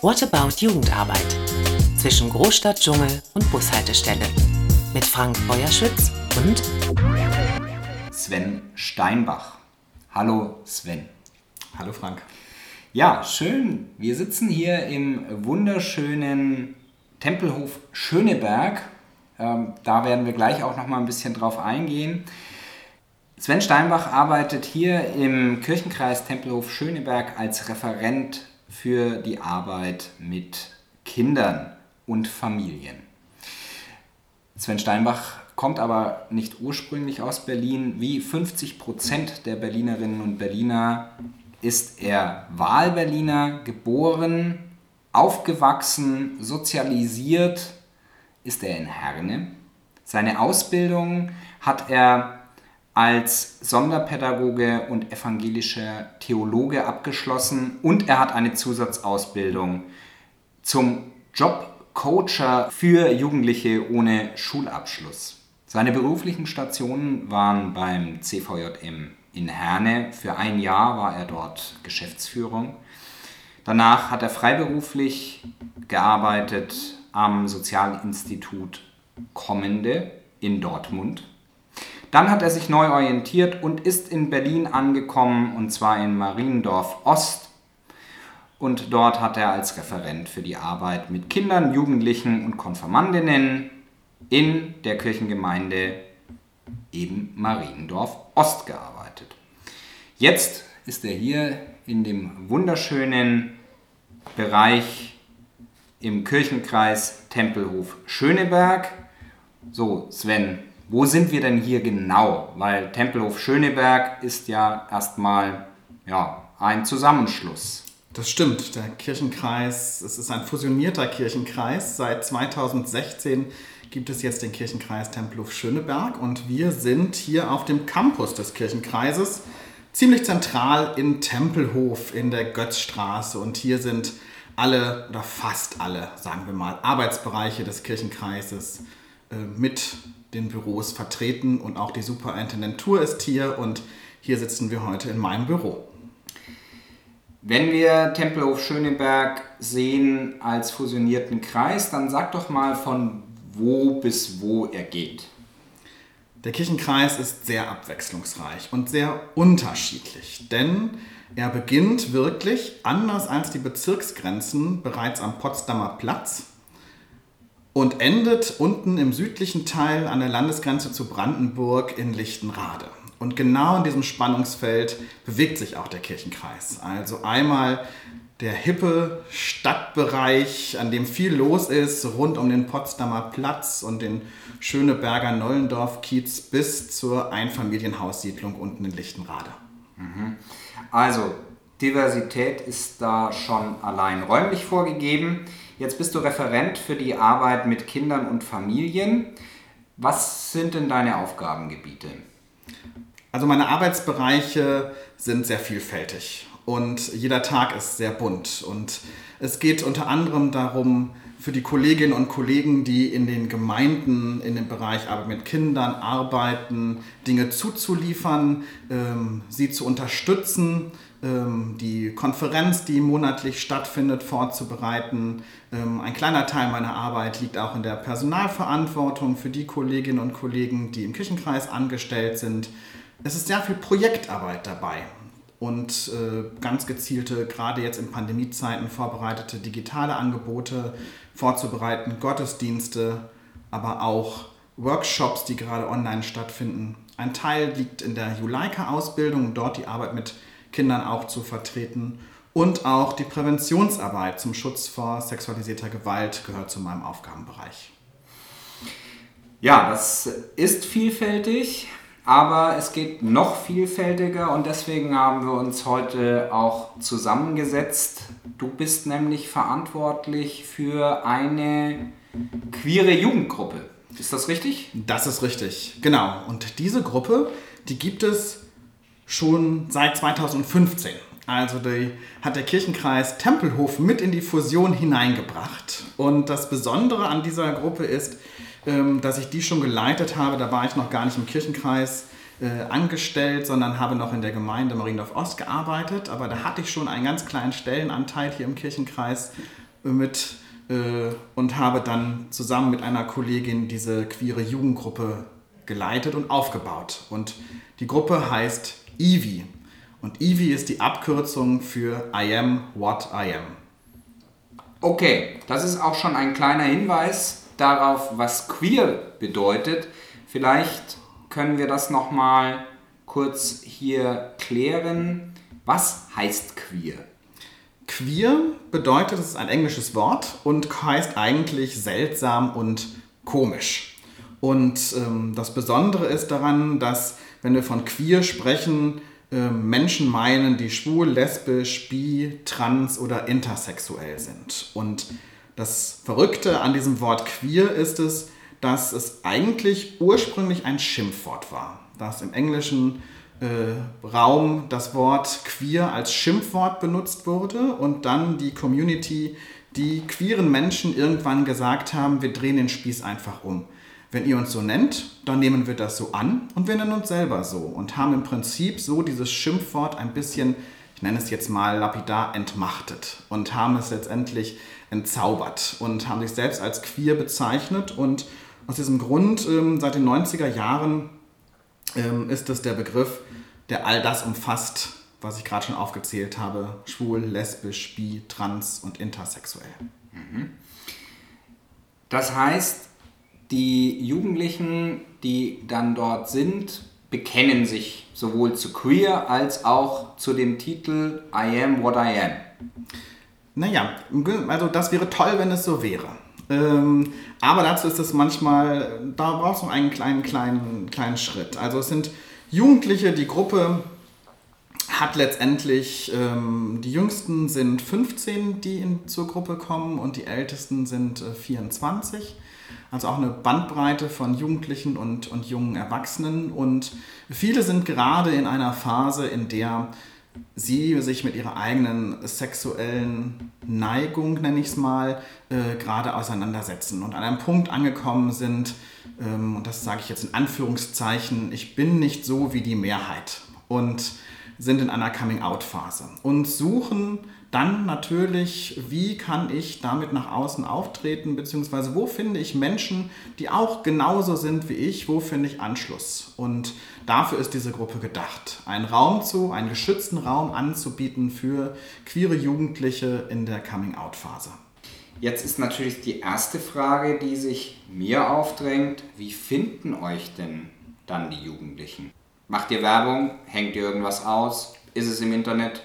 What About Jugendarbeit? Zwischen Großstadt, Dschungel und Bushaltestelle. Mit Frank Feuerschütz und Sven Steinbach. Hallo Sven. Hallo Frank. Ja, schön. Wir sitzen hier im wunderschönen Tempelhof Schöneberg. Ähm, da werden wir gleich auch noch mal ein bisschen drauf eingehen. Sven Steinbach arbeitet hier im Kirchenkreis Tempelhof Schöneberg als Referent für die Arbeit mit Kindern und Familien. Sven Steinbach kommt aber nicht ursprünglich aus Berlin. Wie 50 Prozent der Berlinerinnen und Berliner ist er Wahlberliner, geboren, aufgewachsen, sozialisiert ist er in Herne. Seine Ausbildung hat er als Sonderpädagoge und evangelischer Theologe abgeschlossen und er hat eine Zusatzausbildung zum Jobcoacher für Jugendliche ohne Schulabschluss. Seine beruflichen Stationen waren beim CVJM in Herne. Für ein Jahr war er dort Geschäftsführung. Danach hat er freiberuflich gearbeitet am Sozialinstitut Kommende in Dortmund. Dann hat er sich neu orientiert und ist in Berlin angekommen, und zwar in Mariendorf Ost. Und dort hat er als Referent für die Arbeit mit Kindern, Jugendlichen und Konfirmandinnen in der Kirchengemeinde eben Mariendorf Ost gearbeitet. Jetzt ist er hier in dem wunderschönen Bereich im Kirchenkreis Tempelhof Schöneberg. So, Sven, wo sind wir denn hier genau? Weil Tempelhof Schöneberg ist ja erstmal ja, ein Zusammenschluss. Das stimmt, der Kirchenkreis, es ist ein fusionierter Kirchenkreis. Seit 2016 gibt es jetzt den Kirchenkreis Tempelhof Schöneberg und wir sind hier auf dem Campus des Kirchenkreises, ziemlich zentral in Tempelhof in der Götzstraße und hier sind alle oder fast alle, sagen wir mal, Arbeitsbereiche des Kirchenkreises mit den Büros vertreten und auch die Superintendentur ist hier und hier sitzen wir heute in meinem Büro. Wenn wir Tempelhof Schöneberg sehen als fusionierten Kreis, dann sag doch mal von wo bis wo er geht. Der Kirchenkreis ist sehr abwechslungsreich und sehr unterschiedlich, denn er beginnt wirklich, anders als die Bezirksgrenzen, bereits am Potsdamer Platz und endet unten im südlichen Teil an der Landesgrenze zu Brandenburg in Lichtenrade. Und genau in diesem Spannungsfeld bewegt sich auch der Kirchenkreis. Also einmal der hippe Stadtbereich, an dem viel los ist, rund um den Potsdamer Platz und den Schöneberger Nollendorf-Kiez bis zur Einfamilienhaussiedlung unten in Lichtenrade. Mhm. Also, Diversität ist da schon allein räumlich vorgegeben. Jetzt bist du Referent für die Arbeit mit Kindern und Familien. Was sind denn deine Aufgabengebiete? Also meine Arbeitsbereiche sind sehr vielfältig und jeder Tag ist sehr bunt. Und es geht unter anderem darum, für die Kolleginnen und Kollegen, die in den Gemeinden in dem Bereich Arbeit mit Kindern arbeiten, Dinge zuzuliefern, ähm, sie zu unterstützen, die Konferenz, die monatlich stattfindet, vorzubereiten. Ähm, ein kleiner Teil meiner Arbeit liegt auch in der Personalverantwortung für die Kolleginnen und Kollegen, die im Kirchenkreis angestellt sind. Es ist sehr viel Projektarbeit dabei und äh, ganz gezielte, gerade jetzt in Pandemiezeiten vorbereitete digitale Angebote vorzubereiten, Gottesdienste, aber auch Workshops, die gerade online stattfinden. Ein Teil liegt in der Juleika-Ausbildung, dort die Arbeit mit Kindern auch zu vertreten. Und auch die Präventionsarbeit zum Schutz vor sexualisierter Gewalt gehört zu meinem Aufgabenbereich. Ja, das ist vielfältig, aber es geht noch vielfältiger und deswegen haben wir uns heute auch zusammengesetzt. Du bist nämlich verantwortlich für eine queere Jugendgruppe. Ist das richtig? Das ist richtig, genau. Und diese Gruppe, die gibt es schon seit 2015. Also die hat der Kirchenkreis Tempelhof mit in die Fusion hineingebracht. Und das Besondere an dieser Gruppe ist, ähm, dass ich die schon geleitet habe. Da war ich noch gar nicht im Kirchenkreis äh, angestellt, sondern habe noch in der Gemeinde Mariendorf Ost gearbeitet. Aber da hatte ich schon einen ganz kleinen Stellenanteil hier im Kirchenkreis mit äh, und habe dann zusammen mit einer Kollegin diese queere Jugendgruppe geleitet und aufgebaut. Und die Gruppe heißt Evie. Und Evie ist die Abkürzung für I am what I am. Okay, das ist auch schon ein kleiner Hinweis darauf, was queer bedeutet. Vielleicht können wir das nochmal kurz hier klären. Was heißt queer? Queer bedeutet, es ist ein englisches Wort und heißt eigentlich seltsam und komisch. Und ähm, das Besondere ist daran, dass wenn wir von queer sprechen, äh, Menschen meinen, die schwul, lesbisch, bi, trans oder intersexuell sind. Und das Verrückte an diesem Wort queer ist es, dass es eigentlich ursprünglich ein Schimpfwort war. Dass im Englischen äh, Raum das Wort queer als Schimpfwort benutzt wurde und dann die Community, die queeren Menschen irgendwann gesagt haben, wir drehen den Spieß einfach um. Wenn ihr uns so nennt, dann nehmen wir das so an und wir nennen uns selber so und haben im Prinzip so dieses Schimpfwort ein bisschen, ich nenne es jetzt mal lapidar, entmachtet und haben es letztendlich entzaubert und haben sich selbst als queer bezeichnet und aus diesem Grund ähm, seit den 90er Jahren ähm, ist es der Begriff, der all das umfasst, was ich gerade schon aufgezählt habe: schwul, lesbisch, bi, trans und intersexuell. Mhm. Das heißt, die Jugendlichen, die dann dort sind, bekennen sich sowohl zu queer als auch zu dem Titel I am what I am. Naja, also das wäre toll, wenn es so wäre. Ähm, aber dazu ist es manchmal, da brauchst du einen kleinen, kleinen, kleinen Schritt. Also es sind Jugendliche, die Gruppe hat letztendlich, ähm, die jüngsten sind 15, die in, zur Gruppe kommen und die ältesten sind äh, 24. Also auch eine Bandbreite von Jugendlichen und, und jungen Erwachsenen. Und viele sind gerade in einer Phase, in der sie sich mit ihrer eigenen sexuellen Neigung, nenne ich es mal, äh, gerade auseinandersetzen und an einem Punkt angekommen sind, ähm, und das sage ich jetzt in Anführungszeichen, ich bin nicht so wie die Mehrheit und sind in einer Coming-out-Phase und suchen dann natürlich, wie kann ich damit nach außen auftreten, beziehungsweise wo finde ich Menschen, die auch genauso sind wie ich, wo finde ich Anschluss. Und dafür ist diese Gruppe gedacht, einen Raum zu, einen geschützten Raum anzubieten für queere Jugendliche in der Coming-out-Phase. Jetzt ist natürlich die erste Frage, die sich mir aufdrängt, wie finden euch denn dann die Jugendlichen? Macht ihr Werbung? Hängt ihr irgendwas aus? Ist es im Internet?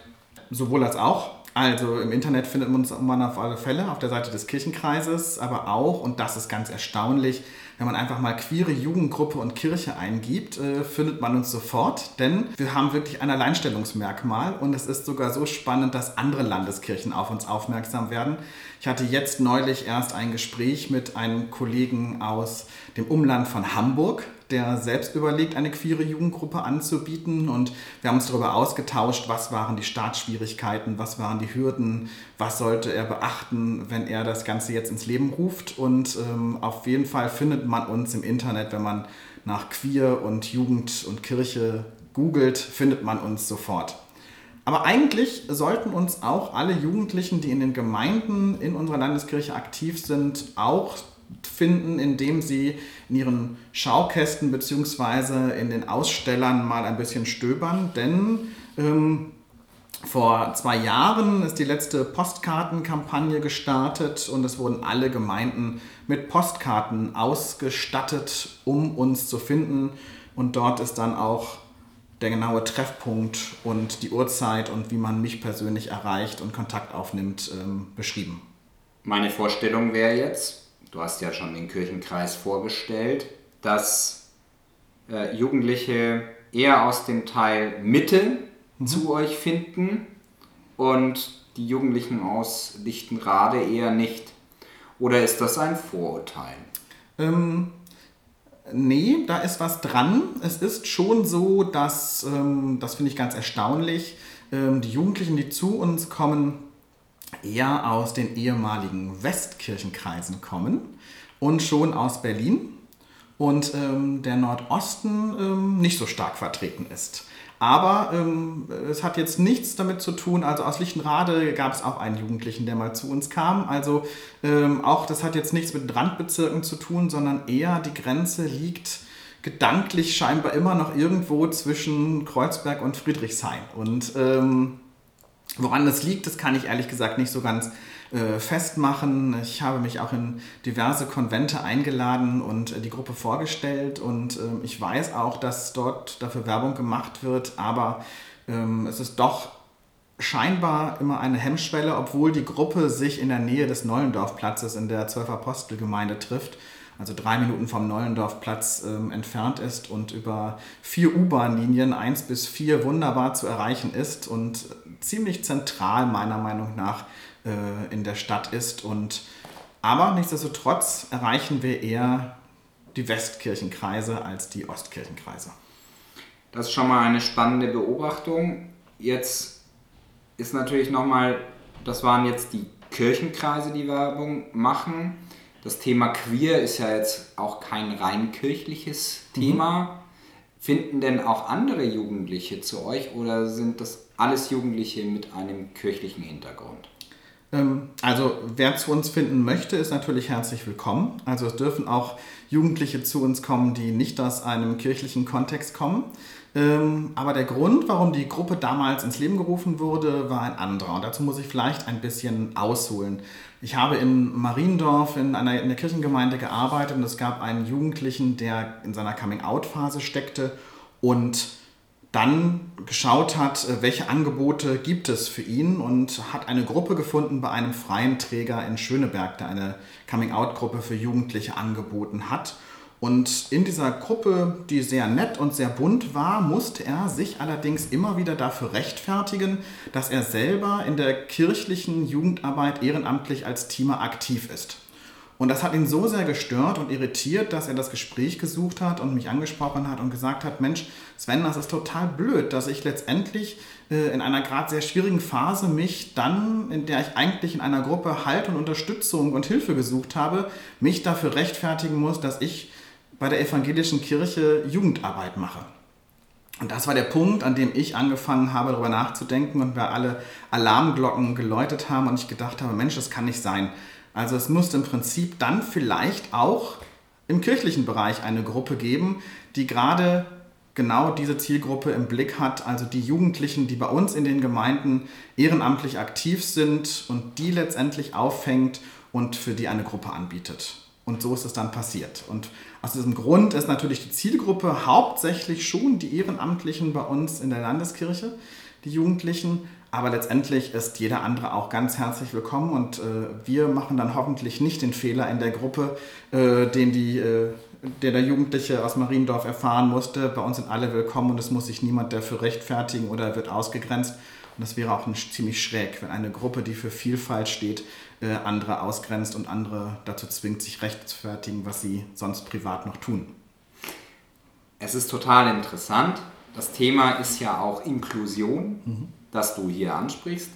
Sowohl als auch. Also im Internet findet man uns auf alle Fälle auf der Seite des Kirchenkreises, aber auch, und das ist ganz erstaunlich, wenn man einfach mal queere Jugendgruppe und Kirche eingibt, äh, findet man uns sofort, denn wir haben wirklich ein Alleinstellungsmerkmal und es ist sogar so spannend, dass andere Landeskirchen auf uns aufmerksam werden. Ich hatte jetzt neulich erst ein Gespräch mit einem Kollegen aus dem Umland von Hamburg, der selbst überlegt, eine queere Jugendgruppe anzubieten. Und wir haben uns darüber ausgetauscht, was waren die Startschwierigkeiten, was waren die Hürden, was sollte er beachten, wenn er das Ganze jetzt ins Leben ruft. Und ähm, auf jeden Fall findet man uns im Internet, wenn man nach Queer und Jugend und Kirche googelt, findet man uns sofort. Aber eigentlich sollten uns auch alle Jugendlichen, die in den Gemeinden in unserer Landeskirche aktiv sind, auch finden, indem sie in ihren Schaukästen bzw. in den Ausstellern mal ein bisschen stöbern. Denn ähm, vor zwei Jahren ist die letzte Postkartenkampagne gestartet und es wurden alle Gemeinden mit Postkarten ausgestattet, um uns zu finden. Und dort ist dann auch der genaue Treffpunkt und die Uhrzeit und wie man mich persönlich erreicht und Kontakt aufnimmt, ähm, beschrieben. Meine Vorstellung wäre jetzt, du hast ja schon den Kirchenkreis vorgestellt, dass äh, Jugendliche eher aus dem Teil Mitte mhm. zu euch finden und die Jugendlichen aus Lichtenrade eher nicht. Oder ist das ein Vorurteil? Ähm, nee, da ist was dran. Es ist schon so, dass, ähm, das finde ich ganz erstaunlich, ähm, die Jugendlichen, die zu uns kommen, eher aus den ehemaligen Westkirchenkreisen kommen und schon aus Berlin und ähm, der Nordosten ähm, nicht so stark vertreten ist. Aber ähm, es hat jetzt nichts damit zu tun, also aus Lichtenrade gab es auch einen Jugendlichen, der mal zu uns kam. Also ähm, auch das hat jetzt nichts mit Randbezirken zu tun, sondern eher die Grenze liegt gedanklich scheinbar immer noch irgendwo zwischen Kreuzberg und Friedrichshain. Und ähm, woran das liegt, das kann ich ehrlich gesagt nicht so ganz äh, festmachen. Ich habe mich auch in diverse Konvente eingeladen und äh, die Gruppe vorgestellt und äh, ich weiß auch, dass dort dafür Werbung gemacht wird, aber ähm, es ist doch scheinbar immer eine Hemmschwelle, obwohl die Gruppe sich in der Nähe des Neulendorfplatzes in der Zwölf Apostelgemeinde trifft also drei Minuten vom Neulendorfplatz ähm, entfernt ist und über vier U-Bahn-Linien, eins bis vier, wunderbar zu erreichen ist und ziemlich zentral meiner Meinung nach äh, in der Stadt ist. Und, aber nichtsdestotrotz erreichen wir eher die Westkirchenkreise als die Ostkirchenkreise. Das ist schon mal eine spannende Beobachtung. Jetzt ist natürlich nochmal, das waren jetzt die Kirchenkreise, die Werbung machen. Das Thema Queer ist ja jetzt auch kein rein kirchliches mhm. Thema. Finden denn auch andere Jugendliche zu euch oder sind das alles Jugendliche mit einem kirchlichen Hintergrund? Ähm, also wer zu uns finden möchte, ist natürlich herzlich willkommen. Also es dürfen auch Jugendliche zu uns kommen, die nicht aus einem kirchlichen Kontext kommen. Ähm, aber der Grund, warum die Gruppe damals ins Leben gerufen wurde, war ein anderer. Und dazu muss ich vielleicht ein bisschen ausholen. Ich habe in Mariendorf in einer in der Kirchengemeinde gearbeitet und es gab einen Jugendlichen, der in seiner Coming-out-Phase steckte und dann geschaut hat, äh, welche Angebote gibt es für ihn und hat eine Gruppe gefunden bei einem freien Träger in Schöneberg, der eine Coming-out-Gruppe für Jugendliche angeboten hat. Und in dieser Gruppe, die sehr nett und sehr bunt war, musste er sich allerdings immer wieder dafür rechtfertigen, dass er selber in der kirchlichen Jugendarbeit ehrenamtlich als Teamer aktiv ist. Und das hat ihn so sehr gestört und irritiert, dass er das Gespräch gesucht hat und mich angesprochen hat und gesagt hat, Mensch, Sven, das ist total blöd, dass ich letztendlich äh, in einer gerade sehr schwierigen Phase mich dann, in der ich eigentlich in einer Gruppe Halt und Unterstützung und Hilfe gesucht habe, mich dafür rechtfertigen muss, dass ich bei der evangelischen Kirche Jugendarbeit mache. Und das war der Punkt, an dem ich angefangen habe, darüber nachzudenken und wir alle Alarmglocken geläutet haben und ich gedacht habe, Mensch, das kann nicht sein. Also es muss im Prinzip dann vielleicht auch im kirchlichen Bereich eine Gruppe geben, die gerade genau diese Zielgruppe im Blick hat, also die Jugendlichen, die bei uns in den Gemeinden ehrenamtlich aktiv sind und die letztendlich auffängt und für die eine Gruppe anbietet. Und so ist es dann passiert. Und aus diesem Grund ist natürlich die Zielgruppe hauptsächlich schon die Ehrenamtlichen bei uns in der Landeskirche, die Jugendlichen. Aber letztendlich ist jeder andere auch ganz herzlich willkommen und äh, wir machen dann hoffentlich nicht den Fehler in der Gruppe, äh, den die, äh, der der Jugendliche aus Mariendorf erfahren musste. Bei uns sind alle willkommen und es muss sich niemand dafür rechtfertigen oder wird ausgegrenzt. Und das wäre auch ein, ziemlich schräg, wenn eine Gruppe, die für Vielfalt steht, äh, andere ausgrenzt und andere dazu zwingt, sich rechtfertigen, was sie sonst privat noch tun. Es ist total interessant. Das Thema ist ja auch Inklusion, mhm. das du hier ansprichst.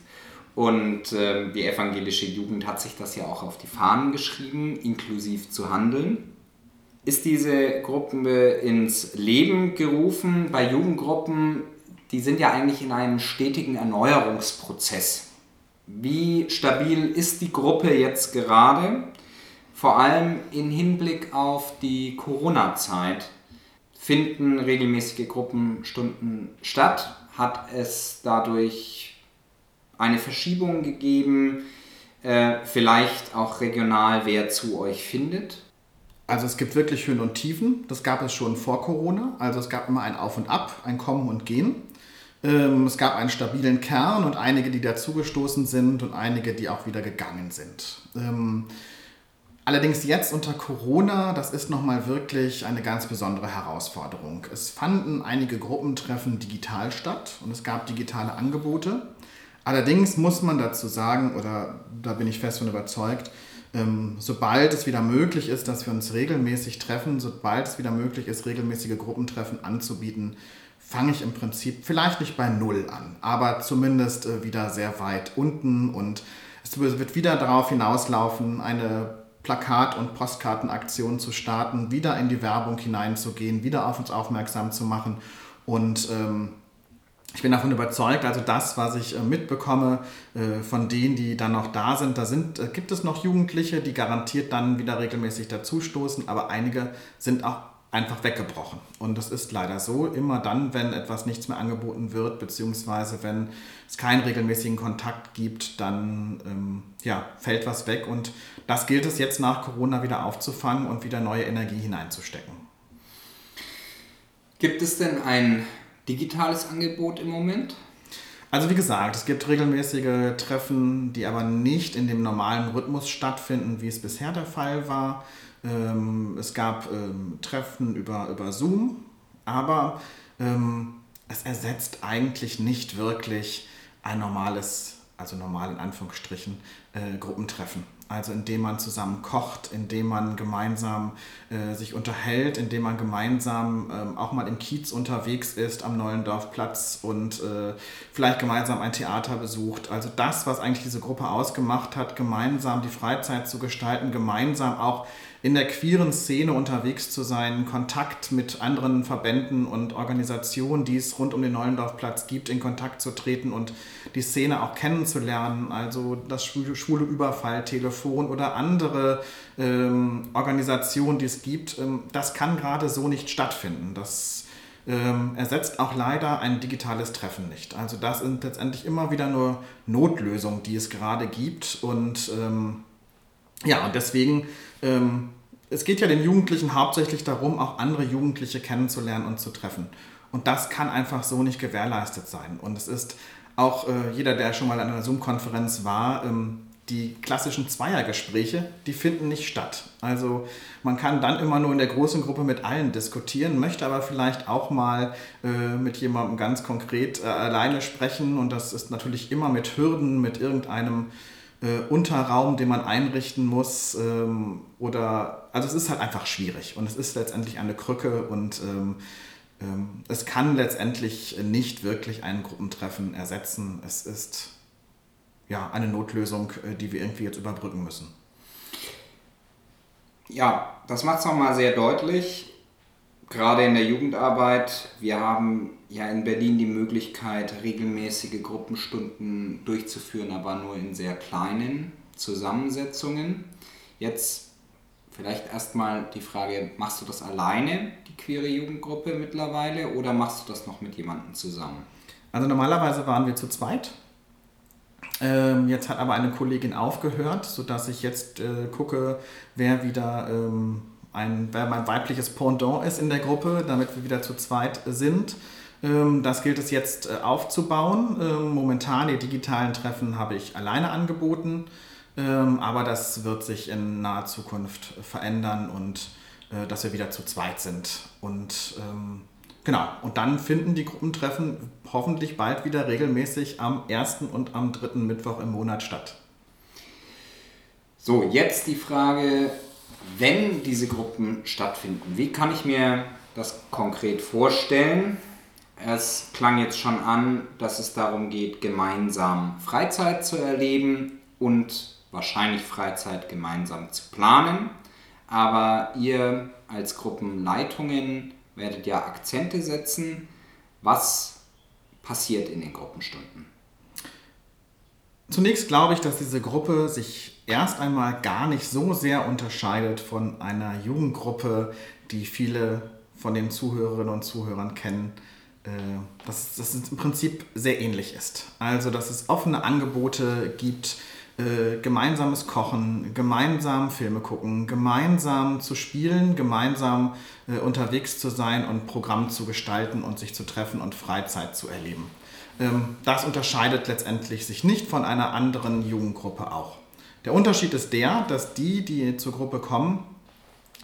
Und äh, die evangelische Jugend hat sich das ja auch auf die Fahnen geschrieben, inklusiv zu handeln. Ist diese Gruppe ins Leben gerufen? Bei Jugendgruppen die sind ja eigentlich in einem stetigen Erneuerungsprozess. Wie stabil ist die Gruppe jetzt gerade? Vor allem im Hinblick auf die Corona-Zeit finden regelmäßige Gruppenstunden statt. Hat es dadurch eine Verschiebung gegeben? Äh, vielleicht auch regional, wer zu euch findet? Also es gibt wirklich Höhen und Tiefen. Das gab es schon vor Corona. Also es gab immer ein Auf und Ab, ein Kommen und Gehen. Ähm, es gab einen stabilen Kern und einige, die dazugestoßen sind und einige, die auch wieder gegangen sind. Ähm, allerdings jetzt unter Corona, das ist nochmal wirklich eine ganz besondere Herausforderung. Es fanden einige Gruppentreffen digital statt und es gab digitale Angebote. Allerdings muss man dazu sagen, oder da bin ich fest von überzeugt, sobald es wieder möglich ist, dass wir uns regelmäßig treffen, sobald es wieder möglich ist, regelmäßige Gruppentreffen anzubieten, fange ich im Prinzip vielleicht nicht bei Null an, aber zumindest äh, wieder sehr weit unten und es wird wieder darauf hinauslaufen, eine Plakat- und Postkartenaktion zu starten, wieder in die Werbung hineinzugehen, wieder auf uns aufmerksam zu machen und ähm, ich bin davon überzeugt, also das, was ich äh, mitbekomme äh, von denen, die dann noch da sind, da sind, äh, gibt es noch Jugendliche, die garantiert dann wieder regelmäßig dazustoßen, aber einige sind auch einfach weggebrochen. Und das ist leider so, immer dann, wenn etwas nichts mehr angeboten wird, beziehungsweise wenn es keinen regelmäßigen Kontakt gibt, dann ähm, ja, fällt was weg. Und das gilt es jetzt nach Corona wieder aufzufangen und wieder neue Energie hineinzustecken. Gibt es denn ein digitales Angebot im Moment? Also wie gesagt, es gibt regelmäßige Treffen, die aber nicht in dem normalen Rhythmus stattfinden, wie es bisher der Fall war. Ähm, es gab ähm, Treffen über, über Zoom, aber ähm, es ersetzt eigentlich nicht wirklich ein normales, also normal in Anführungsstrichen, äh, Gruppentreffen also indem man zusammen kocht, indem man gemeinsam äh, sich unterhält, indem man gemeinsam ähm, auch mal im Kiez unterwegs ist am Neulendorfplatz und äh, vielleicht gemeinsam ein Theater besucht. Also das, was eigentlich diese Gruppe ausgemacht hat, gemeinsam die Freizeit zu gestalten, gemeinsam auch in der queeren Szene unterwegs zu sein, Kontakt mit anderen Verbänden und Organisationen, die es rund um den Neulendorfplatz gibt, in Kontakt zu treten und die Szene auch kennenzulernen. Also das schwule, Überfalltelefon oder andere ähm, Organisationen, die es gibt, ähm, das kann gerade so nicht stattfinden. Das ähm, ersetzt auch leider ein digitales Treffen nicht. Also das sind letztendlich immer wieder nur Notlösungen, die es gerade gibt und ähm, ja, und deswegen, ähm, es geht ja den Jugendlichen hauptsächlich darum, auch andere Jugendliche kennenzulernen und zu treffen. Und das kann einfach so nicht gewährleistet sein. Und es ist auch äh, jeder, der schon mal an einer Zoom-Konferenz war, ähm, die klassischen Zweiergespräche, die finden nicht statt. Also man kann dann immer nur in der großen Gruppe mit allen diskutieren, möchte aber vielleicht auch mal äh, mit jemandem ganz konkret äh, alleine sprechen und das ist natürlich immer mit Hürden, mit irgendeinem äh, Unterraum, den man einrichten muss. Ähm, oder also es ist halt einfach schwierig und es ist letztendlich eine Krücke und ähm, ähm, es kann letztendlich nicht wirklich ein Gruppentreffen ersetzen. Es ist ja eine Notlösung, äh, die wir irgendwie jetzt überbrücken müssen. Ja, das macht es nochmal sehr deutlich gerade in der Jugendarbeit, wir haben ja in Berlin die Möglichkeit, regelmäßige Gruppenstunden durchzuführen, aber nur in sehr kleinen Zusammensetzungen. Jetzt vielleicht erstmal die Frage, machst du das alleine, die queere Jugendgruppe mittlerweile, oder machst du das noch mit jemandem zusammen? Also normalerweise waren wir zu zweit. Ähm, jetzt hat aber eine Kollegin aufgehört, sodass ich jetzt äh, gucke, wer wieder ähm, ein, wer mein weibliches Pendant ist in der Gruppe, damit wir wieder zu zweit sind. Ähm, das gilt es jetzt äh, aufzubauen. Ähm, momentan die digitalen Treffen habe ich alleine angeboten, ähm, aber das wird sich in naher Zukunft verändern und äh, dass wir wieder zu zweit sind. Und genau, und dann finden die Gruppentreffen hoffentlich bald wieder regelmäßig am ersten und am dritten Mittwoch im Monat statt. So, jetzt die Frage, wenn diese Gruppen stattfinden, wie kann ich mir das konkret vorstellen? Es klang jetzt schon an, dass es darum geht, gemeinsam Freizeit zu erleben und wahrscheinlich Freizeit gemeinsam zu planen. Aber ihr als Gruppenleitungen werdet ja Akzente setzen. Was passiert in den Gruppenstunden? Zunächst glaube ich, dass diese Gruppe sich erst einmal gar nicht so sehr unterscheidet von einer Jugendgruppe, die viele von den Zuhörerinnen und Zuhörern kennen, dass, dass es im Prinzip sehr ähnlich ist. Also, dass es offene Angebote gibt, äh, gemeinsames Kochen, gemeinsam Filme gucken, gemeinsam zu spielen, gemeinsam äh, unterwegs zu sein und Programm zu gestalten und sich zu treffen und Freizeit zu erleben. Ähm, das unterscheidet letztendlich sich nicht von einer anderen Jugendgruppe auch. Der Unterschied ist der, dass die, die zur Gruppe kommen,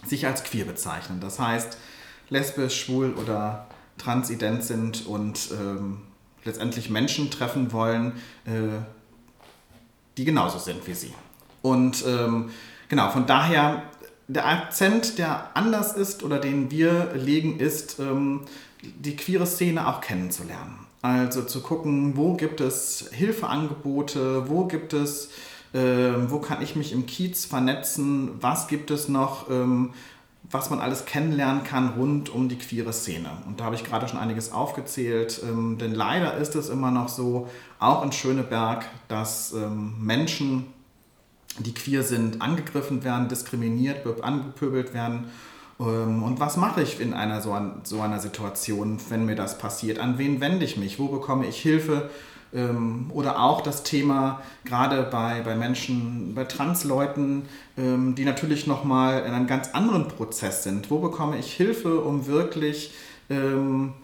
sich als queer bezeichnen. Das heißt, lesbisch, schwul oder transident sind und ähm, letztendlich Menschen treffen wollen, äh, die genauso sind wie sie. Und ähm, genau, von daher, der Akzent, der anders ist oder den wir legen, ist, ähm, die queere Szene auch kennenzulernen. Also zu gucken, wo gibt es Hilfeangebote, wo gibt es ähm, wo kann ich mich im Kiez vernetzen, was gibt es noch, ähm, was man alles kennenlernen kann rund um die queere Szene. Und da habe ich gerade schon einiges aufgezählt, ähm, denn leider ist es immer noch so, auch in Schöneberg, dass ähm, Menschen, die queer sind, angegriffen werden, diskriminiert, angepöbelt werden. Ähm, und was mache ich in einer so, so einer Situation, wenn mir das passiert? An wen wende ich mich? Wo bekomme ich Hilfe? Ähm, oder auch das Thema, gerade bei, bei Menschen, bei Transleuten, ähm, die natürlich nochmal in einem ganz anderen Prozess sind. Wo bekomme ich Hilfe, um wirklich ähm,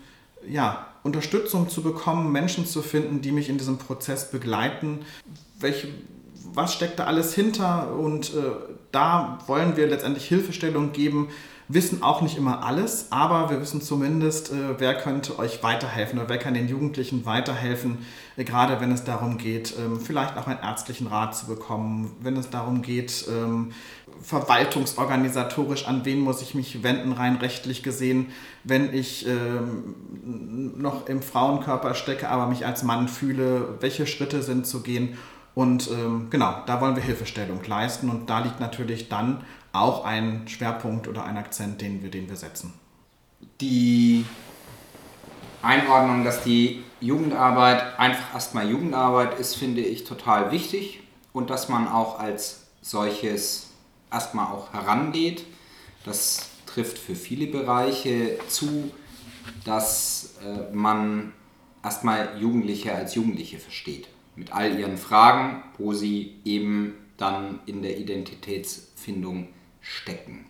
ja, Unterstützung zu bekommen, Menschen zu finden, die mich in diesem Prozess begleiten? Welche, was steckt da alles hinter? Und äh, da wollen wir letztendlich Hilfestellung geben, wissen auch nicht immer alles, aber wir wissen zumindest, äh, wer könnte euch weiterhelfen oder wer kann den Jugendlichen weiterhelfen, äh, gerade wenn es darum geht, ähm, vielleicht auch einen ärztlichen Rat zu bekommen, wenn es darum geht, ähm, verwaltungsorganisatorisch, an wen muss ich mich wenden, rein rechtlich gesehen, wenn ich ähm, noch im Frauenkörper stecke, aber mich als Mann fühle, welche Schritte sind zu gehen. Und ähm, genau, da wollen wir Hilfestellung leisten und da liegt natürlich dann auch ein Schwerpunkt oder ein Akzent, den wir, den wir setzen. Die Einordnung, dass die Jugendarbeit einfach erstmal Jugendarbeit ist, finde ich total wichtig und dass man auch als solches erstmal auch herangeht. Das trifft für viele Bereiche zu, dass äh, man erstmal Jugendliche als Jugendliche versteht. Mit all ihren Fragen, wo sie eben dann in der Identitätsfindung stecken.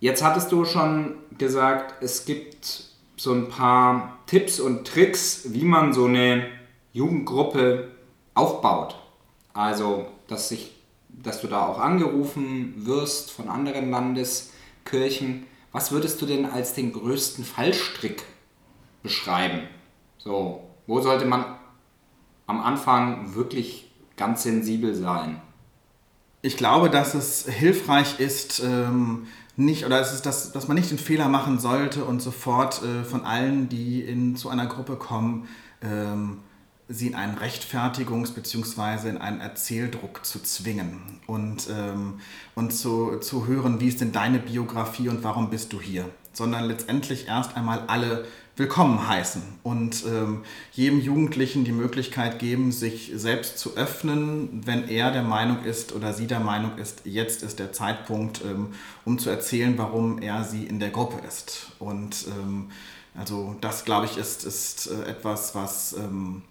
Jetzt hattest du schon gesagt, es gibt so ein paar Tipps und Tricks, wie man so eine Jugendgruppe aufbaut. Also, dass, sich, dass du da auch angerufen wirst von anderen Landeskirchen. Was würdest du denn als den größten Fallstrick beschreiben? So, wo sollte man am Anfang wirklich ganz sensibel sein? Ich glaube, dass es hilfreich ist, ähm, nicht, oder es ist, dass, dass man nicht den Fehler machen sollte und sofort äh, von allen, die in, zu einer Gruppe kommen, ähm, sie in einen Rechtfertigungs- bzw. in einen Erzähldruck zu zwingen und, ähm, und zu, zu hören, wie ist denn deine Biografie und warum bist du hier, sondern letztendlich erst einmal alle willkommen heißen und ähm, jedem Jugendlichen die Möglichkeit geben, sich selbst zu öffnen, wenn er der Meinung ist oder sie der Meinung ist, jetzt ist der Zeitpunkt, ähm, um zu erzählen, warum er sie in der Gruppe ist. Und ähm, also das, glaube ich, ist, ist äh, etwas, was ähm,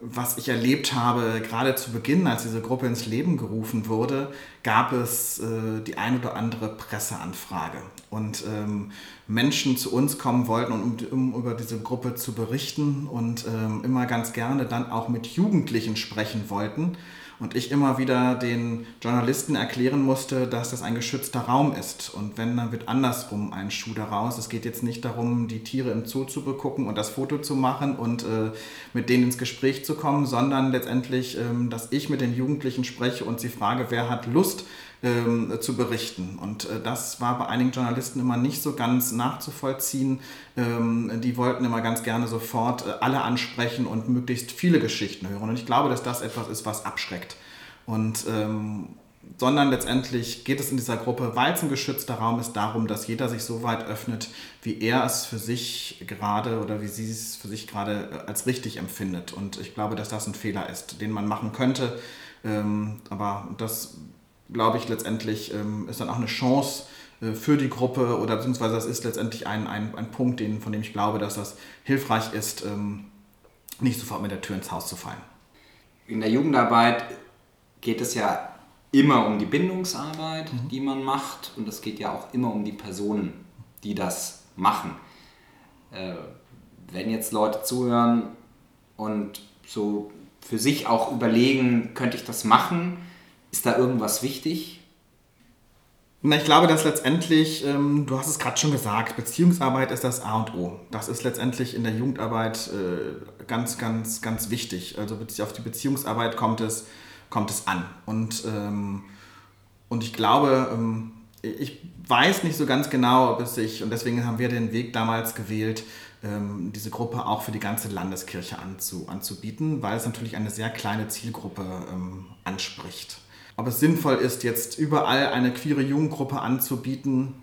was ich erlebt habe, gerade zu Beginn, als diese Gruppe ins Leben gerufen wurde, gab es äh, die ein oder andere Presseanfrage. Und ähm, Menschen zu uns kommen wollten, um, um, über diese Gruppe zu berichten und ähm, immer ganz gerne dann auch mit Jugendlichen sprechen wollten und ich immer wieder den Journalisten erklären musste, dass das ein geschützter Raum ist. Und wenn, dann wird andersrum ein Schuh daraus. Es geht jetzt nicht darum, die Tiere im Zoo zu begucken und das Foto zu machen und äh, mit denen ins Gespräch zu kommen, sondern letztendlich, ähm, dass ich mit den Jugendlichen spreche und sie frage, wer hat Lust, ähm, zu berichten. Und äh, das war bei einigen Journalisten immer nicht so ganz nachzuvollziehen. Ähm, die wollten immer ganz gerne sofort äh, alle ansprechen und möglichst viele Geschichten hören. Und ich glaube, dass das etwas ist, was abschreckt. Und ähm, sondern letztendlich geht es in dieser Gruppe, weil es ein geschützter Raum ist, darum, dass jeder sich so weit öffnet, wie er es für sich gerade oder wie sie es für sich gerade äh, als richtig empfindet. Und ich glaube, dass das ein Fehler ist, den man machen könnte. Ähm, aber das glaube ich, letztendlich ähm, ist dann auch eine Chance äh, für die Gruppe oder beziehungsweise das ist letztendlich ein, ein, ein Punkt, den, von dem ich glaube, dass das hilfreich ist, ähm, nicht sofort mit der Tür ins Haus zu fallen. In der Jugendarbeit geht es ja immer um die Bindungsarbeit, mhm. die man macht und es geht ja auch immer um die Personen, die das machen. Äh, wenn jetzt Leute zuhören und so für sich auch überlegen, könnte ich das machen, ist da irgendwas wichtig? Na, ich glaube, dass letztendlich, ähm, du hast es gerade schon gesagt, Beziehungsarbeit ist das A und O. Das ist letztendlich in der Jugendarbeit äh, ganz, ganz, ganz wichtig. Also auf die Beziehungsarbeit kommt es, kommt es an. Und, ähm, und ich glaube, ähm, ich weiß nicht so ganz genau, ob es sich, und deswegen haben wir den Weg damals gewählt, ähm, diese Gruppe auch für die ganze Landeskirche anzu, anzubieten, weil es natürlich eine sehr kleine Zielgruppe ähm, anspricht. Ob es sinnvoll ist, jetzt überall eine queere Jugendgruppe anzubieten,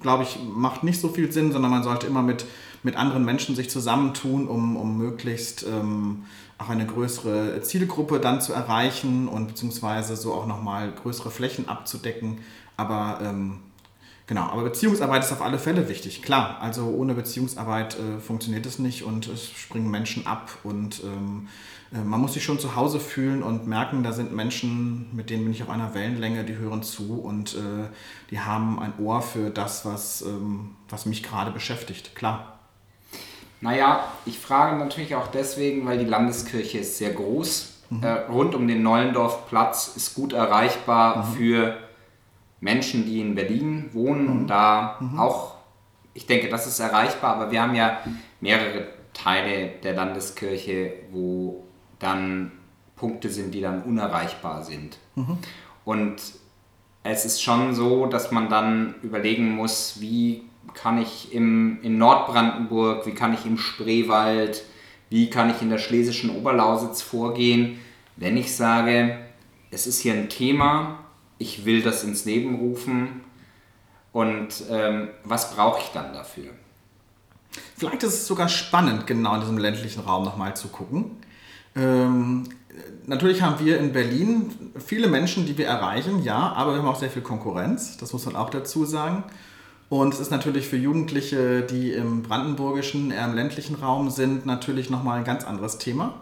glaube ich, macht nicht so viel Sinn, sondern man sollte immer mit, mit anderen Menschen sich zusammentun, um, um möglichst ähm, auch eine größere Zielgruppe dann zu erreichen und beziehungsweise so auch nochmal größere Flächen abzudecken. Aber ähm, Genau, aber Beziehungsarbeit ist auf alle Fälle wichtig. Klar, also ohne Beziehungsarbeit äh, funktioniert es nicht und es springen Menschen ab und ähm, äh, man muss sich schon zu Hause fühlen und merken, da sind Menschen, mit denen bin ich auf einer Wellenlänge, die hören zu und äh, die haben ein Ohr für das, was, ähm, was mich gerade beschäftigt. Klar. Naja, ich frage natürlich auch deswegen, weil die Landeskirche ist sehr groß. Mhm. Äh, rund um den Neulendorfplatz ist gut erreichbar mhm. für Menschen, die in Berlin wohnen mhm. und da mhm. auch, ich denke, das ist erreichbar, aber wir haben ja mehrere Teile der Landeskirche, wo dann Punkte sind, die dann unerreichbar sind. Mhm. Und es ist schon so, dass man dann überlegen muss, wie kann ich im, in Nordbrandenburg, wie kann ich im Spreewald, wie kann ich in der schlesischen Oberlausitz vorgehen, wenn ich sage, es ist hier ein Thema, ich will das ins Leben rufen und ähm, was brauche ich dann dafür? Vielleicht ist es sogar spannend, genau in diesem ländlichen Raum nochmal zu gucken. Ähm, natürlich haben wir in Berlin viele Menschen, die wir erreichen, ja, aber wir haben auch sehr viel Konkurrenz, das muss man auch dazu sagen. Und es ist natürlich für Jugendliche, die im brandenburgischen, eher im ländlichen Raum sind, natürlich nochmal ein ganz anderes Thema.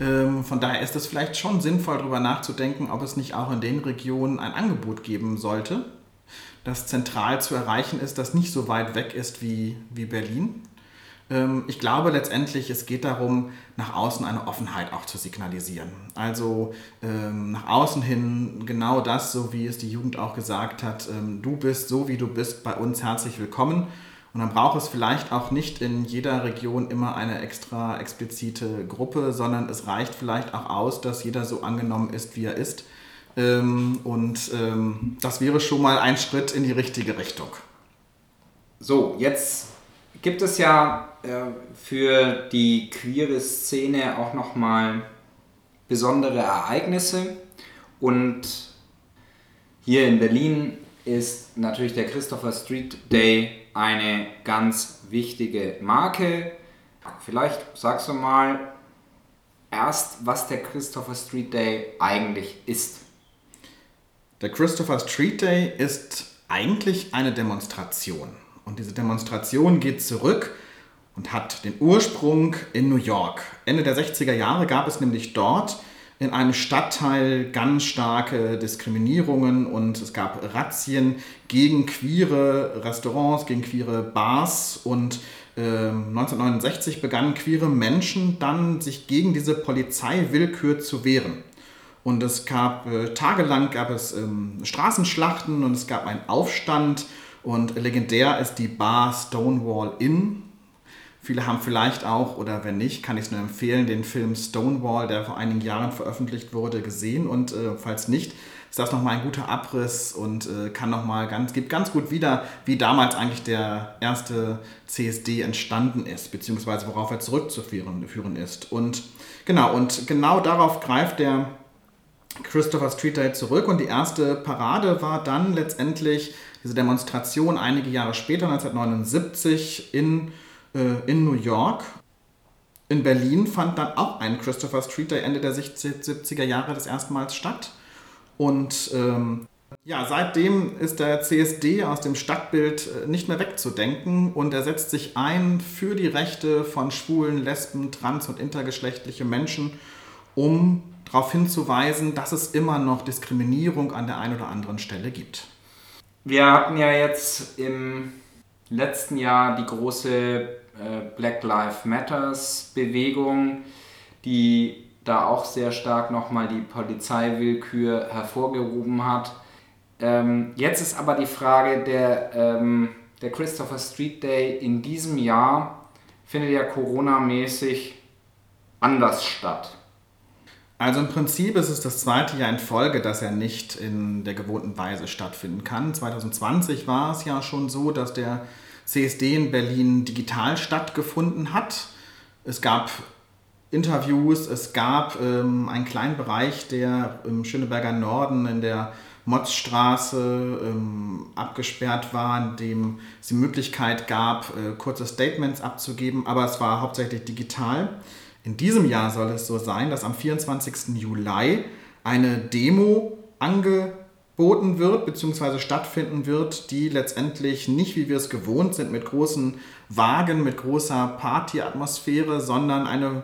Ähm, von daher ist es vielleicht schon sinnvoll, darüber nachzudenken, ob es nicht auch in den Regionen ein Angebot geben sollte, das zentral zu erreichen ist, das nicht so weit weg ist wie, wie Berlin. Ähm, ich glaube letztendlich, es geht darum, nach außen eine Offenheit auch zu signalisieren. Also ähm, nach außen hin genau das, so wie es die Jugend auch gesagt hat, du bist so wie du bist, bei uns herzlich willkommen und dann braucht es vielleicht auch nicht in jeder Region immer eine extra explizite Gruppe, sondern es reicht vielleicht auch aus, dass jeder so angenommen ist, wie er ist. Ähm, und ähm, das wäre schon mal ein Schritt in die richtige Richtung. So, jetzt gibt es ja äh, für die queere Szene auch nochmal besondere Ereignisse. Und hier in Berlin ist natürlich der Christopher Street Day eine ganz wichtige Marke. Vielleicht sagst du mal erst, was der Christopher Street Day eigentlich ist. Der Christopher Street Day ist eigentlich eine Demonstration. Und diese Demonstration geht zurück und hat den Ursprung in New York. Ende der 60er Jahre gab es nämlich dort in einem Stadtteil ganz starke Diskriminierungen und es gab Razzien gegen queere Restaurants, gegen queere Bars und äh, 1969 begannen queere Menschen dann sich gegen diese Polizeiwillkür zu wehren. Und es gab äh, tagelang gab es ähm, Straßenschlachten und es gab einen Aufstand und legendär ist die Bar Stonewall Inn Viele haben vielleicht auch, oder wenn nicht, kann ich es nur empfehlen, den Film Stonewall, der vor einigen Jahren veröffentlicht wurde, gesehen. Und äh, falls nicht, ist das nochmal ein guter Abriss und äh, kann nochmal ganz, gibt ganz gut wieder, wie damals eigentlich der erste CSD entstanden ist, beziehungsweise worauf er zurückzuführen ist. Und genau, und genau darauf greift der Christopher Street Day zurück und die erste Parade war dann letztendlich diese Demonstration einige Jahre später, 1979, in in New York. In Berlin fand dann auch ein Christopher Street Day Ende der 70er Jahre das erstmals statt. Und ähm, ja, seitdem ist der CSD aus dem Stadtbild äh, nicht mehr wegzudenken und er setzt sich ein für die Rechte von schwulen, lesben, trans- und intergeschlechtliche Menschen, um darauf hinzuweisen, dass es immer noch Diskriminierung an der einen oder anderen Stelle gibt. Wir hatten ja jetzt im letzten Jahr die große äh, Black Lives Matters Bewegung, die da auch sehr stark nochmal die Polizeiwillkür hervorgehoben hat. Ähm, jetzt ist aber die Frage, der, ähm, der Christopher Street Day in diesem Jahr findet ja Corona-mäßig anders statt. Also im Prinzip ist es das zweite Jahr in Folge, dass er nicht in der gewohnten Weise stattfinden kann. 2020 war es ja schon so, dass der CSD in Berlin digital stattgefunden hat. Es gab Interviews. Es gab ähm, einen kleinen Bereich, der im Schöneberger Norden in der Motzstraße ähm, abgesperrt war, in dem es die Möglichkeit gab, äh, kurze Statements abzugeben, aber es war hauptsächlich digital. In diesem Jahr soll es so sein, dass am 24. Juli eine Demo angeboten wird bzw. stattfinden wird, die letztendlich nicht, wie wir es gewohnt sind, mit großen Wagen, mit großer Partyatmosphäre, sondern eine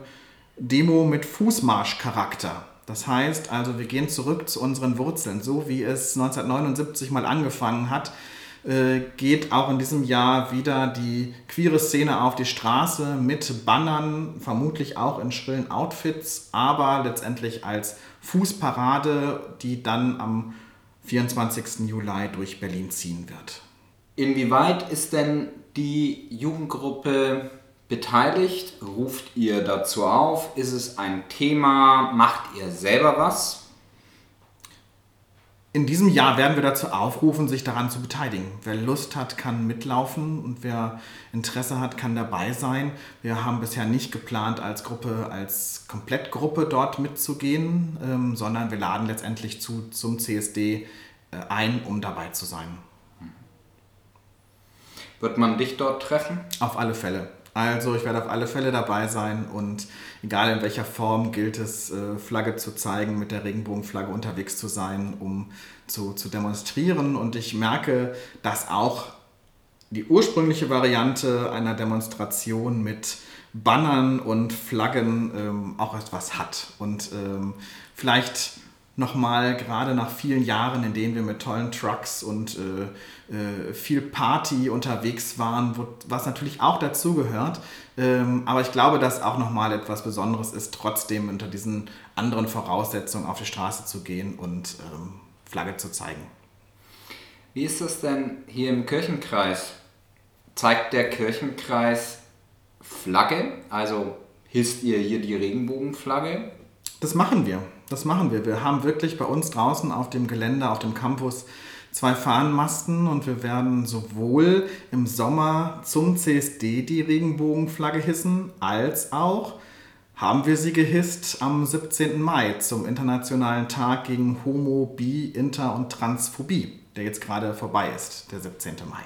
Demo mit Fußmarschcharakter. Das heißt also, wir gehen zurück zu unseren Wurzeln, so wie es 1979 mal angefangen hat. Äh, geht auch in diesem Jahr wieder die queere Szene auf die Straße mit Bannern, vermutlich auch in schrillen Outfits, aber letztendlich als Fußparade, die dann am 24. Juli durch Berlin ziehen wird. Inwieweit ist denn die Jugendgruppe beteiligt? Ruft ihr dazu auf? Ist es ein Thema? Macht ihr selber was? In diesem Jahr werden wir dazu aufrufen, sich daran zu beteiligen. Wer Lust hat, kann mitlaufen und wer Interesse hat, kann dabei sein. Wir haben bisher nicht geplant, als Gruppe, als Komplettgruppe dort mitzugehen, ähm, sondern wir laden letztendlich zu, zum CSD äh, ein, um dabei zu sein. Wird man dich dort treffen? Auf alle Fälle. Also ich werde auf alle Fälle dabei sein und egal in welcher Form gilt es, äh, Flagge zu zeigen, mit der Regenbogenflagge unterwegs zu sein, um zu, zu demonstrieren. Und ich merke, dass auch die ursprüngliche Variante einer Demonstration mit Bannern und Flaggen ähm, auch etwas hat. Und ähm, vielleicht nochmal, gerade nach vielen Jahren, in denen wir mit tollen Trucks und äh, äh, viel Party unterwegs waren, wo, was natürlich auch dazugehört. Ähm, aber ich glaube, dass auch nochmal etwas Besonderes ist, trotzdem unter diesen anderen Voraussetzungen auf die Straße zu gehen und ähm, Flagge zu zeigen. Wie ist das denn hier im Kirchenkreis? Zeigt der Kirchenkreis Flagge? Also hisst ihr hier die Regenbogenflagge? Das machen wir. Das machen wir. Wir haben wirklich bei uns draußen auf dem Gelände, auf dem Campus zwei Fahnenmasten und wir werden sowohl im Sommer zum CSD die Regenbogenflagge hissen, als auch haben wir sie gehisst am 17. Mai zum Internationalen Tag gegen Homo, Bi, Inter und Transphobie, der jetzt gerade vorbei ist, der 17. Mai.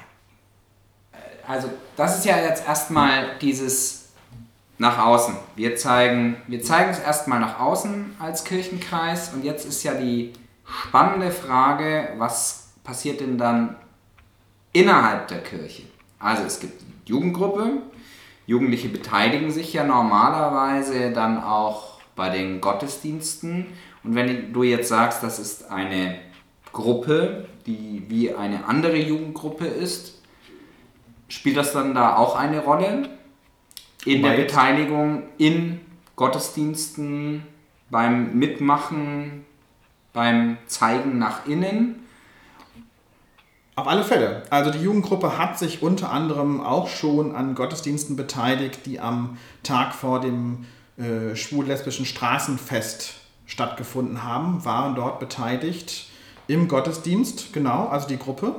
Also das ist ja jetzt erstmal dieses nach außen. Wir zeigen, wir zeigen es erstmal nach außen als Kirchenkreis und jetzt ist ja die spannende Frage, was passiert denn dann innerhalb der Kirche? Also es gibt die Jugendgruppe, Jugendliche beteiligen sich ja normalerweise dann auch bei den Gottesdiensten und wenn du jetzt sagst, das ist eine Gruppe, die wie eine andere Jugendgruppe ist, spielt das dann da auch eine Rolle? In der Beteiligung in Gottesdiensten, beim Mitmachen, beim Zeigen nach innen. Auf alle Fälle. Also die Jugendgruppe hat sich unter anderem auch schon an Gottesdiensten beteiligt, die am Tag vor dem äh, schwul-lesbischen Straßenfest stattgefunden haben, waren dort beteiligt im Gottesdienst, genau, also die Gruppe.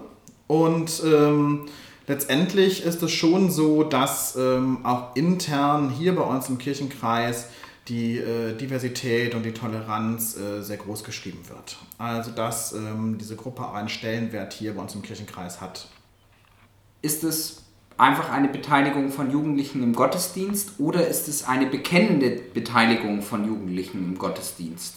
Und ähm, letztendlich ist es schon so, dass ähm, auch intern hier bei uns im Kirchenkreis die äh, Diversität und die Toleranz äh, sehr groß geschrieben wird. Also dass ähm, diese Gruppe auch einen Stellenwert hier bei uns im Kirchenkreis hat. Ist es einfach eine Beteiligung von Jugendlichen im Gottesdienst oder ist es eine bekennende Beteiligung von Jugendlichen im Gottesdienst?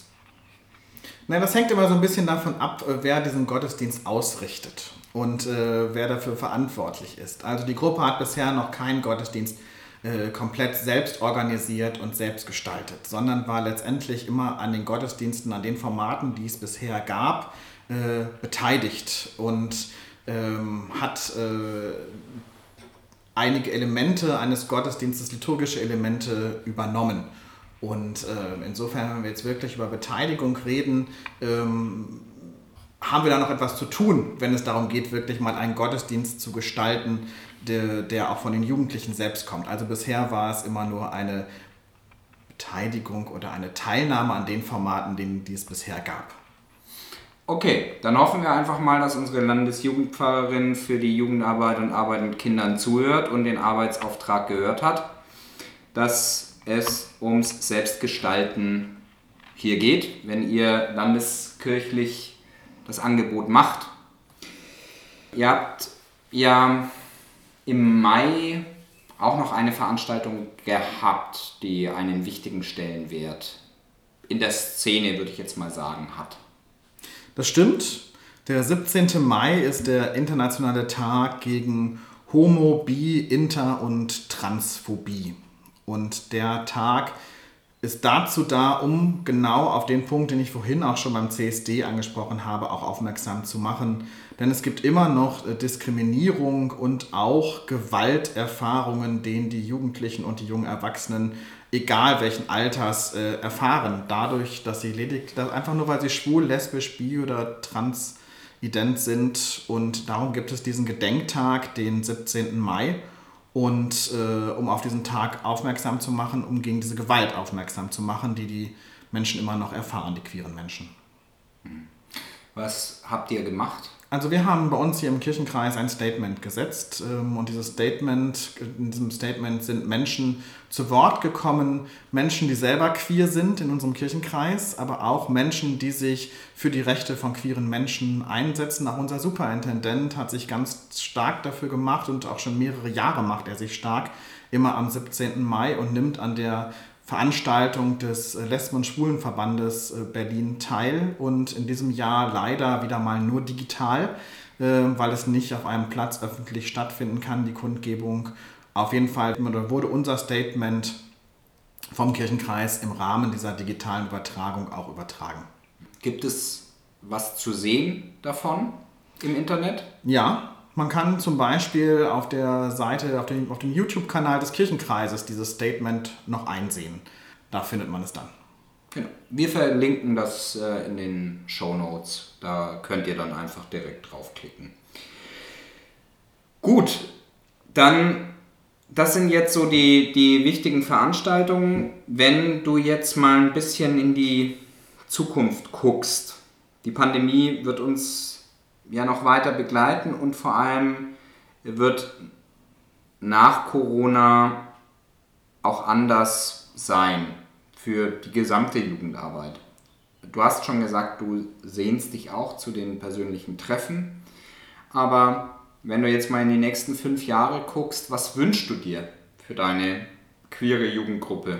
Nein, das hängt immer so ein bisschen davon ab, äh, wer diesen Gottesdienst ausrichtet und äh, wer dafür verantwortlich ist. Also die Gruppe hat bisher noch keinen Gottesdienst äh, komplett selbst organisiert und selbst gestaltet, sondern war letztendlich immer an den Gottesdiensten, an den Formaten, die es bisher gab, äh, beteiligt und ähm, hat äh, einige Elemente eines Gottesdienstes, liturgische Elemente übernommen. Und äh, insofern, wenn wir jetzt wirklich über Beteiligung reden, ähm, haben wir da noch etwas zu tun, wenn es darum geht, wirklich mal einen Gottesdienst zu gestalten, der, der auch von den Jugendlichen selbst kommt. Also bisher war es immer nur eine Beteiligung oder eine Teilnahme an den Formaten, denen, die es bisher gab. Okay, dann hoffen wir einfach mal, dass unsere Landesjugendpfarrerin für die Jugendarbeit und Arbeit mit Kindern zuhört und den Arbeitsauftrag gehört hat. Das es ums Selbstgestalten hier geht, wenn ihr landeskirchlich das Angebot macht. Ihr habt ja im Mai auch noch eine Veranstaltung gehabt, die einen wichtigen Stellenwert in der Szene, würde ich jetzt mal sagen, hat. Das stimmt. Der 17. Mai ist der internationale Tag gegen Homo, Bi, Inter und Transphobie. Und der Tag ist dazu da, um genau auf den Punkt, den ich vorhin auch schon beim CSD angesprochen habe, auch aufmerksam zu machen. Denn es gibt immer noch äh, Diskriminierung und auch Gewalterfahrungen, denen die Jugendlichen und die jungen Erwachsenen, egal welchen Alters, äh, erfahren. Dadurch, dass sie lediglich, einfach nur weil sie schwul, lesbisch, bi oder transident sind. Und darum gibt es diesen Gedenktag, den 17. Mai und äh, um auf diesen Tag aufmerksam zu machen, um gegen diese Gewalt aufmerksam zu machen, die die Menschen immer noch erfahren, die queeren Menschen. Was habt ihr gemacht? Also wir haben bei uns hier im Kirchenkreis ein Statement gesetzt ähm, und dieses Statement, in diesem Statement sind Menschen zu Wort gekommen, Menschen, die selber queer sind in unserem Kirchenkreis, aber auch Menschen, die sich für die Rechte von queeren Menschen einsetzen. Auch unser Superintendent hat sich ganz stark dafür gemacht und auch schon mehrere Jahre macht er sich stark, immer am 17. Mai und nimmt an der Veranstaltung des äh, Lesben- und Schwulenverbandes äh, Berlin teil und in diesem Jahr leider wieder mal nur digital, äh, weil es nicht auf einem Platz öffentlich stattfinden kann, die Kundgebung. Auf jeden Fall wurde unser Statement vom Kirchenkreis im Rahmen dieser digitalen Übertragung auch übertragen. Gibt es was zu sehen davon im Internet? Ja, man kann zum Beispiel auf der Seite, auf dem, auf dem YouTube-Kanal des Kirchenkreises dieses Statement noch einsehen. Da findet man es dann. Genau. Wir verlinken das äh, in den Show Notes. Da könnt ihr dann einfach direkt draufklicken. Gut, dann, das sind jetzt so die, die wichtigen Veranstaltungen. Wenn du jetzt mal ein bisschen in die Zukunft guckst, die Pandemie wird uns ja noch weiter begleiten und vor allem wird nach Corona auch anders sein für die gesamte Jugendarbeit. Du hast schon gesagt, du sehnst dich auch zu den persönlichen Treffen, aber wenn du jetzt mal in die nächsten fünf Jahre guckst, was wünschst du dir für deine queere Jugendgruppe?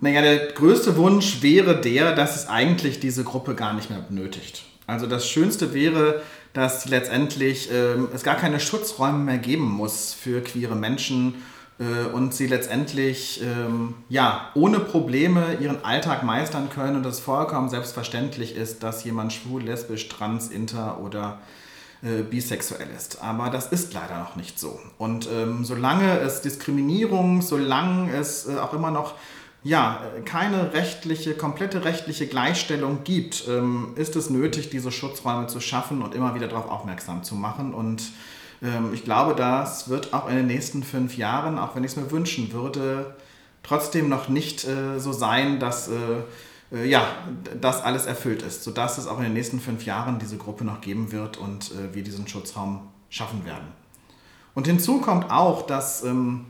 Naja, der größte Wunsch wäre der, dass es eigentlich diese Gruppe gar nicht mehr benötigt. Also das Schönste wäre, dass letztendlich ähm, es gar keine Schutzräume mehr geben muss für queere Menschen äh, und sie letztendlich ähm, ja, ohne Probleme ihren Alltag meistern können und es vollkommen selbstverständlich ist, dass jemand schwul, lesbisch, trans, inter oder äh, bisexuell ist. Aber das ist leider noch nicht so. Und ähm, solange es Diskriminierung, solange es äh, auch immer noch ja, keine rechtliche, komplette rechtliche Gleichstellung gibt, ähm, ist es nötig, diese Schutzräume zu schaffen und immer wieder darauf aufmerksam zu machen. Und ähm, ich glaube, das wird auch in den nächsten fünf Jahren, auch wenn ich es mir wünschen würde, trotzdem noch nicht äh, so sein, dass äh, äh, ja, das alles erfüllt ist, sodass es auch in den nächsten fünf Jahren diese Gruppe noch geben wird und äh, wir diesen Schutzraum schaffen werden. Und hinzu kommt auch, dass ähm,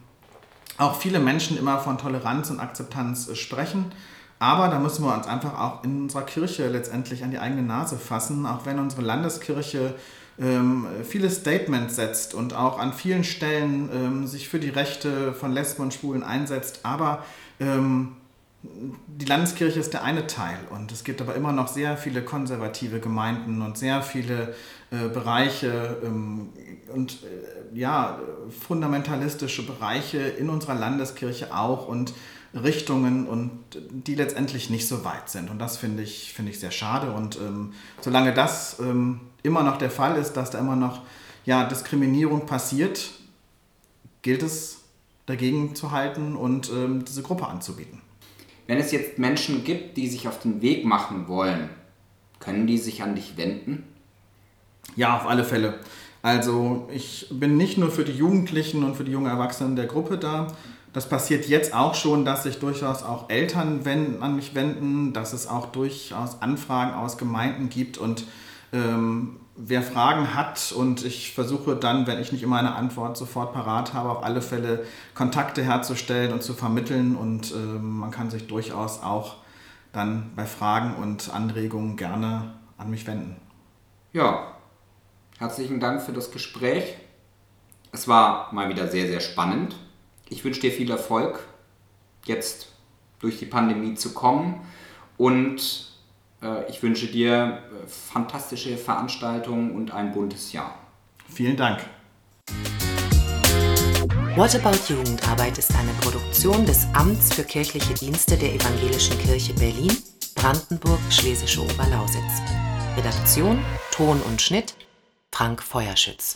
auch viele Menschen immer von Toleranz und Akzeptanz äh, sprechen. Aber da müssen wir uns einfach auch in unserer Kirche letztendlich an die eigene Nase fassen, auch wenn unsere Landeskirche ähm, viele Statements setzt und auch an vielen Stellen ähm, sich für die Rechte von Lesben und Schwulen einsetzt. Aber ähm, die Landeskirche ist der eine Teil und es gibt aber immer noch sehr viele konservative Gemeinden und sehr viele äh, Bereiche ähm, und äh, ja, fundamentalistische Bereiche in unserer Landeskirche auch und Richtungen und die letztendlich nicht so weit sind. Und das finde ich, finde ich sehr schade. Und ähm, solange das ähm, immer noch der Fall ist, dass da immer noch ja, Diskriminierung passiert, gilt es dagegen zu halten und ähm, diese Gruppe anzubieten. Wenn es jetzt Menschen gibt, die sich auf den Weg machen wollen, können die sich an dich wenden? Ja, auf alle Fälle. Also ich bin nicht nur für die Jugendlichen und für die jungen Erwachsenen der Gruppe da. Das passiert jetzt auch schon, dass sich durchaus auch Eltern an mich wenden, dass es auch durchaus Anfragen aus Gemeinden gibt und ähm, wer Fragen hat und ich versuche dann, wenn ich nicht immer eine Antwort sofort parat habe, auf alle Fälle Kontakte herzustellen und zu vermitteln und ähm, man kann sich durchaus auch dann bei Fragen und Anregungen gerne an mich wenden. Ja, herzlichen Dank für das Gespräch. Es war mal wieder sehr, sehr spannend. Ich wünsche dir viel Erfolg, jetzt durch die Pandemie zu kommen und äh, ich wünsche dir äh, fantastische Veranstaltungen und ein buntes Jahr. Vielen Dank. What About Jugendarbeit ist eine Produktion des Amts für kirchliche Dienste der Evangelischen Kirche Berlin, Brandenburg, Schlesische Oberlausitz. Redaktion, Ton und Schnitt Frank Feuerschütz.